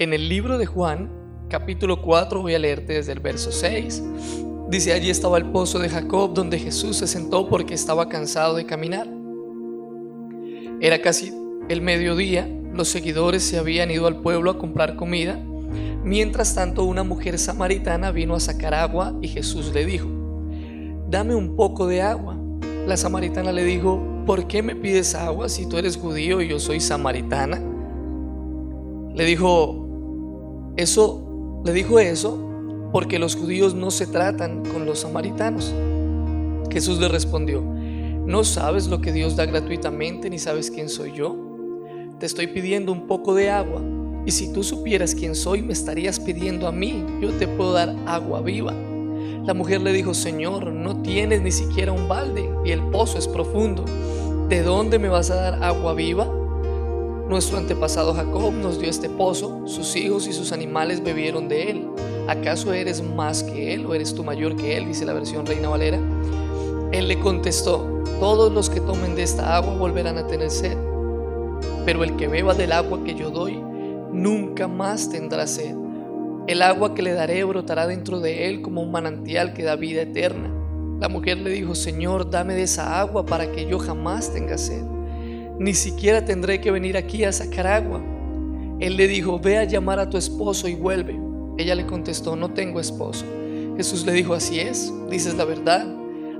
En el libro de Juan, capítulo 4, voy a leerte desde el verso 6. Dice, allí estaba el pozo de Jacob donde Jesús se sentó porque estaba cansado de caminar. Era casi el mediodía, los seguidores se habían ido al pueblo a comprar comida. Mientras tanto, una mujer samaritana vino a sacar agua y Jesús le dijo, dame un poco de agua. La samaritana le dijo, ¿por qué me pides agua si tú eres judío y yo soy samaritana? Le dijo, eso, le dijo eso porque los judíos no se tratan con los samaritanos. Jesús le respondió, ¿no sabes lo que Dios da gratuitamente ni sabes quién soy yo? Te estoy pidiendo un poco de agua y si tú supieras quién soy me estarías pidiendo a mí, yo te puedo dar agua viva. La mujer le dijo, Señor, no tienes ni siquiera un balde y el pozo es profundo. ¿De dónde me vas a dar agua viva? Nuestro antepasado Jacob nos dio este pozo, sus hijos y sus animales bebieron de él. ¿Acaso eres más que él o eres tú mayor que él? Dice la versión Reina Valera. Él le contestó, todos los que tomen de esta agua volverán a tener sed, pero el que beba del agua que yo doy, nunca más tendrá sed. El agua que le daré brotará dentro de él como un manantial que da vida eterna. La mujer le dijo, Señor, dame de esa agua para que yo jamás tenga sed. Ni siquiera tendré que venir aquí a sacar agua. Él le dijo, ve a llamar a tu esposo y vuelve. Ella le contestó, no tengo esposo. Jesús le dijo, así es, dices la verdad.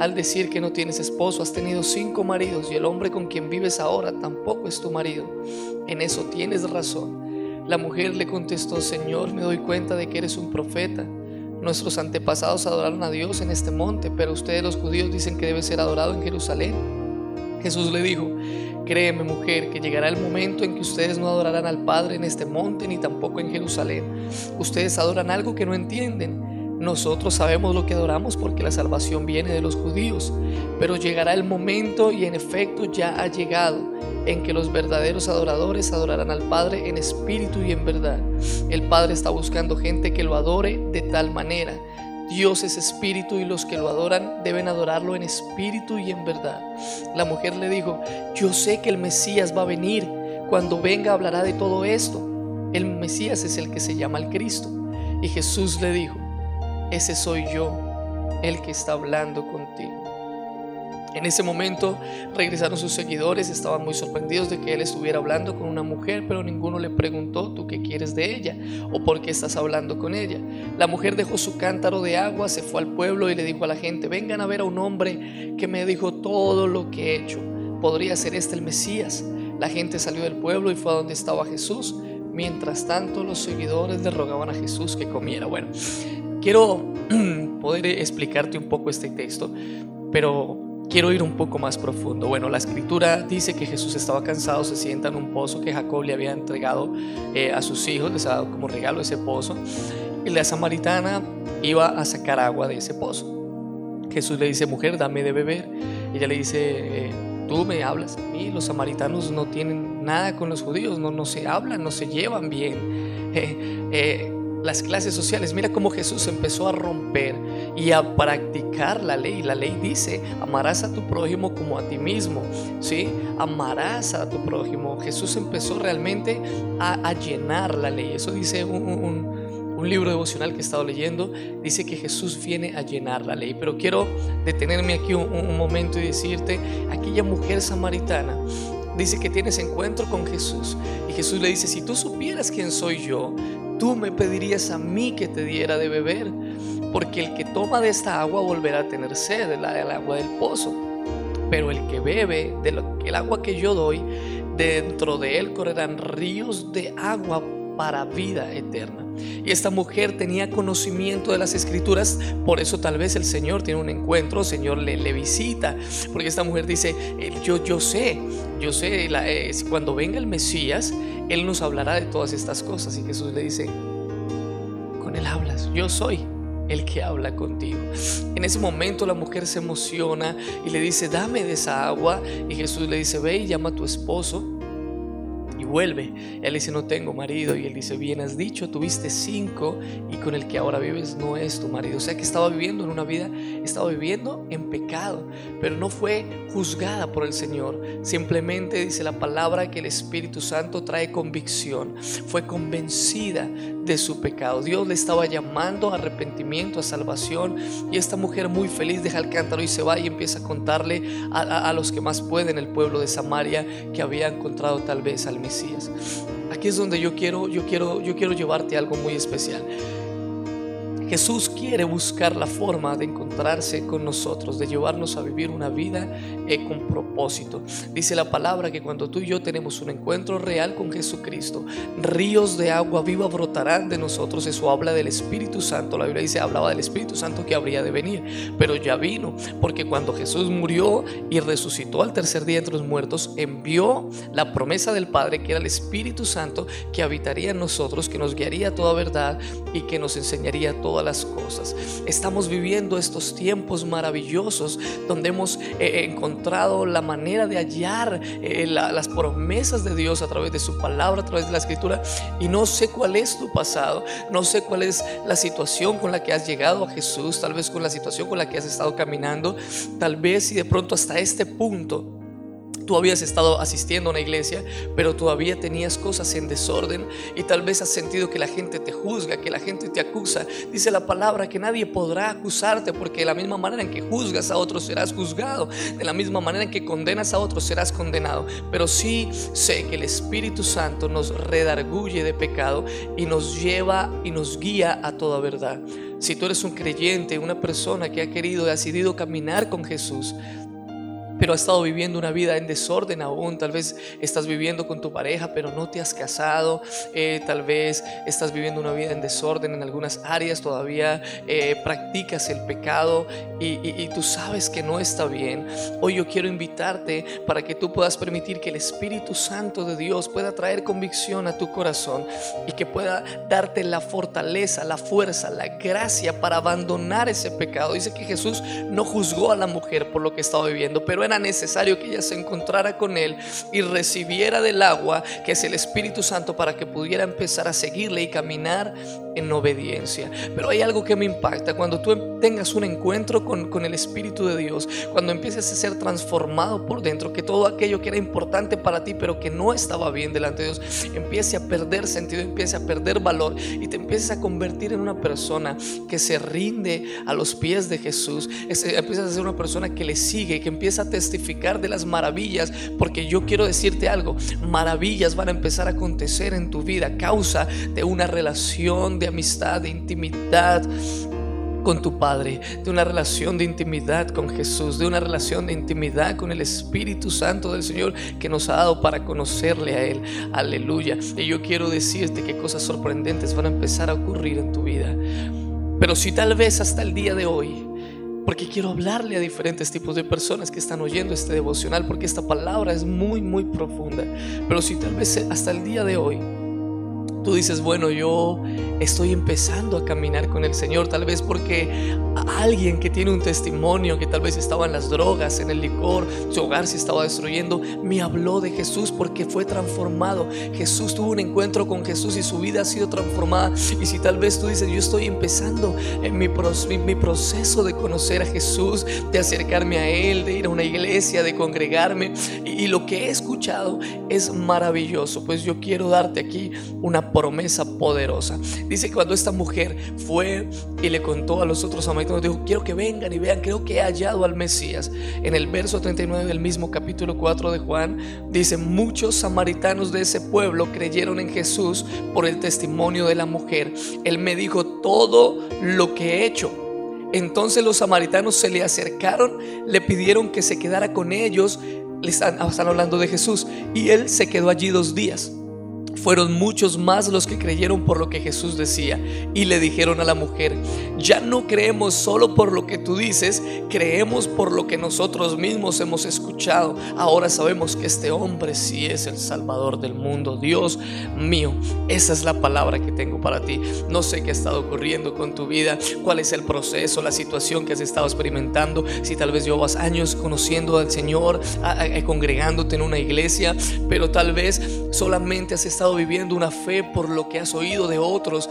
Al decir que no tienes esposo, has tenido cinco maridos y el hombre con quien vives ahora tampoco es tu marido. En eso tienes razón. La mujer le contestó, Señor, me doy cuenta de que eres un profeta. Nuestros antepasados adoraron a Dios en este monte, pero ustedes los judíos dicen que debe ser adorado en Jerusalén. Jesús le dijo, Créeme mujer, que llegará el momento en que ustedes no adorarán al Padre en este monte ni tampoco en Jerusalén. Ustedes adoran algo que no entienden. Nosotros sabemos lo que adoramos porque la salvación viene de los judíos. Pero llegará el momento y en efecto ya ha llegado en que los verdaderos adoradores adorarán al Padre en espíritu y en verdad. El Padre está buscando gente que lo adore de tal manera. Dios es espíritu y los que lo adoran deben adorarlo en espíritu y en verdad. La mujer le dijo, yo sé que el Mesías va a venir. Cuando venga hablará de todo esto. El Mesías es el que se llama el Cristo. Y Jesús le dijo, ese soy yo, el que está hablando contigo. En ese momento regresaron sus seguidores, estaban muy sorprendidos de que él estuviera hablando con una mujer, pero ninguno le preguntó, ¿tú qué quieres de ella? ¿O por qué estás hablando con ella? La mujer dejó su cántaro de agua, se fue al pueblo y le dijo a la gente, vengan a ver a un hombre que me dijo todo lo que he hecho. ¿Podría ser este el Mesías? La gente salió del pueblo y fue a donde estaba Jesús. Mientras tanto, los seguidores le rogaban a Jesús que comiera. Bueno, quiero poder explicarte un poco este texto, pero quiero ir un poco más profundo. Bueno, la escritura dice que Jesús estaba cansado, se sienta en un pozo que Jacob le había entregado eh, a sus hijos, les ha dado como regalo ese pozo. Y la samaritana iba a sacar agua de ese pozo. Jesús le dice, mujer, dame de beber. Ella le dice, eh, tú me hablas a mí. Los samaritanos no tienen nada con los judíos, no, no se hablan, no se llevan bien. Eh, las clases sociales. Mira cómo Jesús empezó a romper y a practicar la ley. La ley dice, amarás a tu prójimo como a ti mismo. ¿sí? Amarás a tu prójimo. Jesús empezó realmente a, llenar la ley. Eso dice un, libro devocional que he estado leyendo. Dice que Jesús viene a llenar la ley. Pero quiero detenerme aquí un momento y decirte, aquella mujer samaritana dice que tienes encuentro con Jesús. Y Jesús le dice, si tú supieras quién soy yo, tú me pedirías a mí que te diera de beber, porque el que toma de esta agua volverá a tener sed, el, agua del pozo. Pero el que bebe del agua que yo doy, dentro de él correrán ríos de agua para vida eterna. Y esta mujer tenía conocimiento de las escrituras, por eso tal vez el Señor tiene un encuentro, el Señor le, visita, porque esta mujer dice, eh, yo, yo sé, yo sé, eh, cuando venga el Mesías, Él nos hablará de todas estas cosas. Y Jesús le dice, con Él hablas, yo soy el que habla contigo. En ese momento la mujer se emociona y le dice, dame de esa agua. Y Jesús le dice, ve y llama a tu esposo vuelve. Él dice, no tengo marido. Y él dice, bien has dicho, tuviste cinco y con el que ahora vives no es tu marido. O sea que estaba viviendo en una vida, estaba viviendo en pecado, pero no fue juzgada por el Señor. Simplemente dice la palabra que el Espíritu Santo trae convicción. Fue convencida de su pecado. Dios le estaba llamando a arrepentimiento, a salvación. Y esta mujer muy feliz deja el cántaro y se va y empieza a contarle a, a los que más pueden, el pueblo de Samaria, que había encontrado tal vez al Mesías. Aquí es donde yo quiero, yo quiero, yo quiero llevarte algo muy especial. Jesús quiere buscar la forma de encontrarse con nosotros, de llevarnos a vivir una vida eh, con propósito. Dice la palabra que cuando tú y yo tenemos un encuentro real con Jesucristo, ríos de agua viva brotarán de nosotros. Eso habla del Espíritu Santo. La Biblia dice, hablaba del Espíritu Santo que habría de venir, pero ya vino, porque cuando Jesús murió y resucitó al tercer día entre los muertos, envió la promesa del Padre, que era el Espíritu Santo, que habitaría en nosotros, que nos guiaría a toda verdad y que nos enseñaría las cosas. Estamos viviendo estos tiempos maravillosos donde hemos eh, encontrado la manera de hallar eh, las promesas de Dios a través de su palabra, a través de la escritura. Y no sé cuál es tu pasado, no sé cuál es la situación con la que has llegado a Jesús, tal vez con la situación con la que has estado caminando, tal vez y de pronto hasta este punto Tú habías estado asistiendo a una iglesia, pero todavía tenías cosas en desorden y tal vez has sentido que la gente te juzga, que la gente te acusa. Dice la palabra que nadie podrá acusarte porque de la misma manera en que juzgas a otros serás juzgado, de la misma manera en que condenas a otros serás condenado. Pero sí sé que el Espíritu Santo nos redarguye de pecado y nos lleva y nos guía a toda verdad. Si tú eres un creyente, una persona que ha querido, decidido caminar con Jesús, pero has estado viviendo una vida en desorden aún. Tal vez estás viviendo con tu pareja, pero no te has casado. Eh, tal vez estás viviendo una vida en desorden en algunas áreas. Todavía eh, practicas el pecado y, y, tú sabes que no está bien. Hoy yo quiero invitarte para que tú puedas permitir que el Espíritu Santo de Dios pueda traer convicción a tu corazón y que pueda darte la fortaleza, la fuerza, la gracia para abandonar ese pecado. Dice que Jesús no juzgó a la mujer por lo que estaba viviendo, pero era necesario que ella se encontrara con Él y recibiera del agua, que es el Espíritu Santo, para que pudiera empezar a seguirle y caminar en obediencia. Pero hay algo que me impacta, cuando tú tengas un encuentro con, con el Espíritu de Dios, cuando empieces a ser transformado por dentro, que todo aquello que era importante para ti, pero que no estaba bien delante de Dios, empiece a perder sentido, empiece a perder valor y te empieces a convertir en una persona que se rinde a los pies de Jesús, empiezas a ser una persona que le sigue, que empieza a testificar de las maravillas, porque yo quiero decirte algo, maravillas van a empezar a acontecer en tu vida a causa de una relación de amistad, de intimidad con tu Padre, de una relación de intimidad con Jesús, de una relación de intimidad con el Espíritu Santo del Señor que nos ha dado para conocerle a Él. Aleluya. Y yo quiero decirte que cosas sorprendentes van a empezar a ocurrir en tu vida. Pero si tal vez hasta el día de hoy porque quiero hablarle a diferentes tipos de personas que están oyendo este devocional, porque esta palabra es muy, muy profunda. Pero si tal vez hasta el día de hoy tú dices, bueno, yo estoy empezando a caminar con el Señor, tal vez porque alguien que tiene un testimonio, que tal vez estaba en las drogas, en el licor, su hogar se estaba destruyendo, me habló de Jesús porque fue transformado. Jesús tuvo un encuentro con Jesús y su vida ha sido transformada. Y si tal vez tú dices, yo estoy empezando en mi, proceso de conocer a Jesús, de acercarme a Él, de ir a una iglesia, de congregarme, y, y lo que he escuchado es maravilloso, pues yo quiero darte aquí una promesa poderosa. Dice que cuando esta mujer fue y le contó a los otros samaritanos, dijo, quiero que vengan y vean, creo que he hallado al Mesías. En el verso 39 del mismo capítulo 4 de Juan, dice, muchos samaritanos de ese pueblo creyeron en Jesús por el testimonio de la mujer. Él me dijo todo lo que he hecho. Entonces los samaritanos se le acercaron, le pidieron que se quedara con ellos, le están, están hablando de Jesús, y él se quedó allí dos días fueron muchos más los que creyeron por lo que Jesús decía y le dijeron a la mujer, ya no creemos solo por lo que tú dices, creemos por lo que nosotros mismos hemos escuchado. Ahora sabemos que este hombre sí es el Salvador del mundo. Dios mío, esa es la palabra que tengo para ti. No sé qué ha estado ocurriendo con tu vida, cuál es el proceso, la situación que has estado experimentando, si tal vez llevas años conociendo al Señor, congregándote en una iglesia, pero tal vez solamente has estado viviendo una fe por lo que has oído de otros.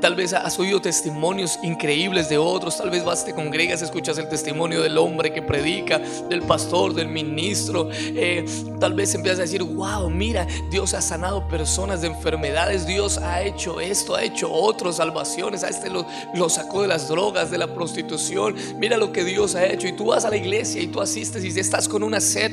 Tal vez has oído testimonios increíbles de otros. Tal vez vas, te congregas, escuchas el testimonio del hombre que predica, del pastor, del ministro. Eh, tal vez empiezas a decir, wow, mira, Dios ha sanado personas de enfermedades. Dios ha hecho esto, ha hecho otras salvaciones. A este lo, lo sacó de las drogas, de la prostitución. Mira lo que Dios ha hecho. Y tú vas a la iglesia y tú asistes y estás con una sed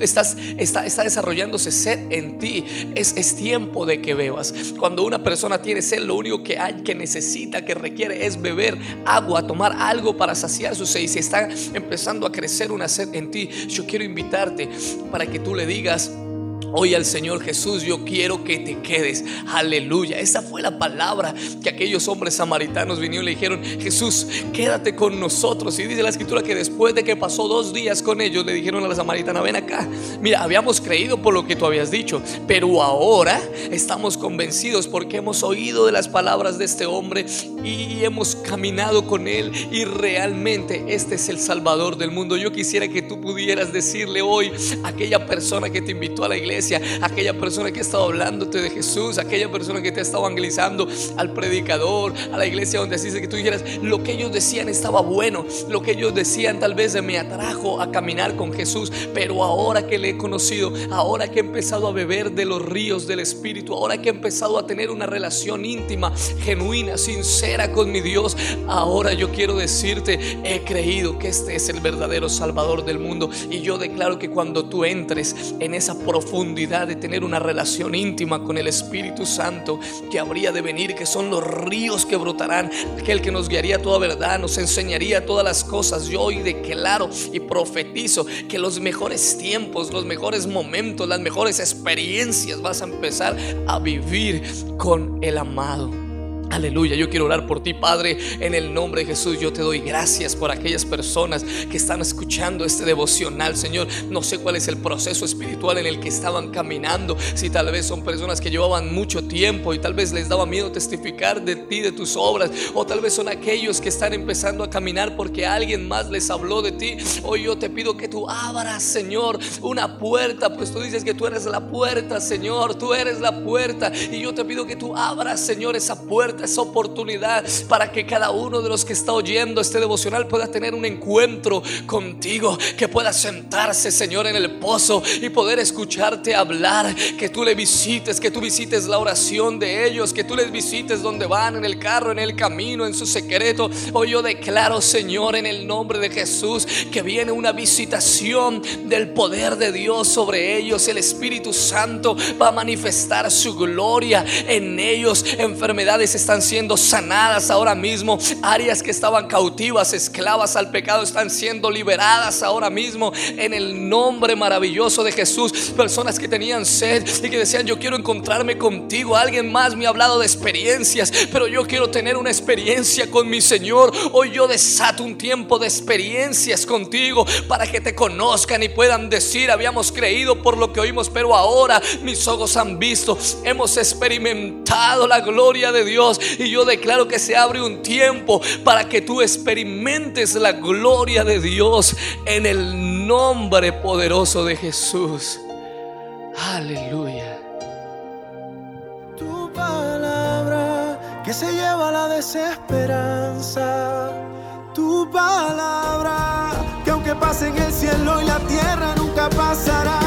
estás, está, está desarrollándose sed en ti. Es, es tiempo de que bebas. Cuando una persona tiene sed, lo único que hay, que necesita, que requiere es beber agua, tomar algo para saciar su sed. Y si está empezando a crecer una sed en ti, yo quiero invitarte para que tú le digas, Hoy al Señor Jesús, yo quiero que te quedes. Aleluya. Esa fue la palabra que aquellos hombres samaritanos vinieron y le dijeron, Jesús, quédate con nosotros. Y dice la escritura que después de que pasó dos días con ellos, le dijeron a la samaritana, ven acá. Mira, habíamos creído por lo que tú habías dicho, pero ahora estamos convencidos porque hemos oído de las palabras de este hombre y hemos caminado con él y realmente este es el Salvador del mundo. Yo quisiera que tú pudieras decirle hoy a aquella persona que te invitó a la iglesia, aquella persona que ha estado hablándote de Jesús, aquella persona que te ha estado evangelizando, al predicador, a la iglesia donde así que tú dijeras, lo que ellos decían estaba bueno, lo que ellos decían tal vez me atrajo a caminar con Jesús, pero ahora que le he conocido, ahora que he empezado a beber de los ríos del Espíritu, ahora que he empezado a tener una relación íntima, genuina, sincera con mi Dios, ahora yo quiero decirte, he creído que este es el verdadero Salvador del mundo y yo declaro que cuando tú entres en esa profunda de tener una relación íntima con el Espíritu Santo que habría de venir, que son los ríos que brotarán, aquel que nos guiaría toda verdad, nos enseñaría todas las cosas. Yo hoy declaro y profetizo que los mejores tiempos, los mejores momentos, las mejores experiencias vas a empezar a vivir con el amado. Aleluya, yo quiero orar por ti, Padre, en el nombre de Jesús. Yo te doy gracias por aquellas personas que están escuchando este devocional, Señor. No sé cuál es el proceso espiritual en el que estaban caminando. Si tal vez son personas que llevaban mucho tiempo y tal vez les daba miedo testificar de ti, de tus obras. O tal vez son aquellos que están empezando a caminar porque alguien más les habló de ti. Hoy yo te pido que tú abras, Señor, una puerta. Pues tú dices que tú eres la puerta, Señor. Tú eres la puerta. Y yo te pido que tú abras, Señor, esa puerta esa oportunidad para que cada uno de los que está oyendo este devocional pueda tener un encuentro contigo, que pueda sentarse, Señor, en el pozo y poder escucharte hablar, que tú le visites, que tú visites la oración de ellos, que tú les visites donde van, en el carro, en el camino, en su secreto. Hoy yo declaro, Señor, en el nombre de Jesús, que viene una visitación del poder de Dios sobre ellos. El Espíritu Santo va a manifestar su gloria en ellos. Enfermedades están siendo sanadas ahora mismo. Áreas que estaban cautivas, esclavas al pecado, están siendo liberadas ahora mismo en el nombre maravilloso de Jesús. Personas que tenían sed y que decían, yo quiero encontrarme contigo. Alguien más me ha hablado de experiencias, pero yo quiero tener una experiencia con mi Señor. Hoy yo desato un tiempo de experiencias contigo para que te conozcan y puedan decir, habíamos creído por lo que oímos, pero ahora mis ojos han visto, hemos experimentado la gloria de Dios y yo declaro que se abre un tiempo para que tú experimentes la gloria de Dios en el nombre poderoso de Jesús. Aleluya. Tu palabra que se lleva la desesperanza. Tu palabra que aunque pase en el cielo y la tierra nunca pasará.